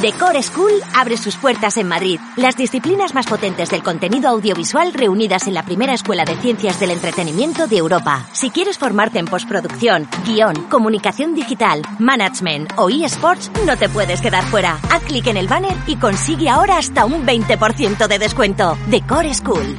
Decor School abre sus puertas en Madrid. Las disciplinas más potentes del contenido audiovisual reunidas en la primera escuela de ciencias del entretenimiento de Europa. Si quieres formarte en postproducción, guion, comunicación digital, management o eSports, no te puedes quedar fuera. Haz clic en el banner y consigue ahora hasta un 20% de descuento. Decor School.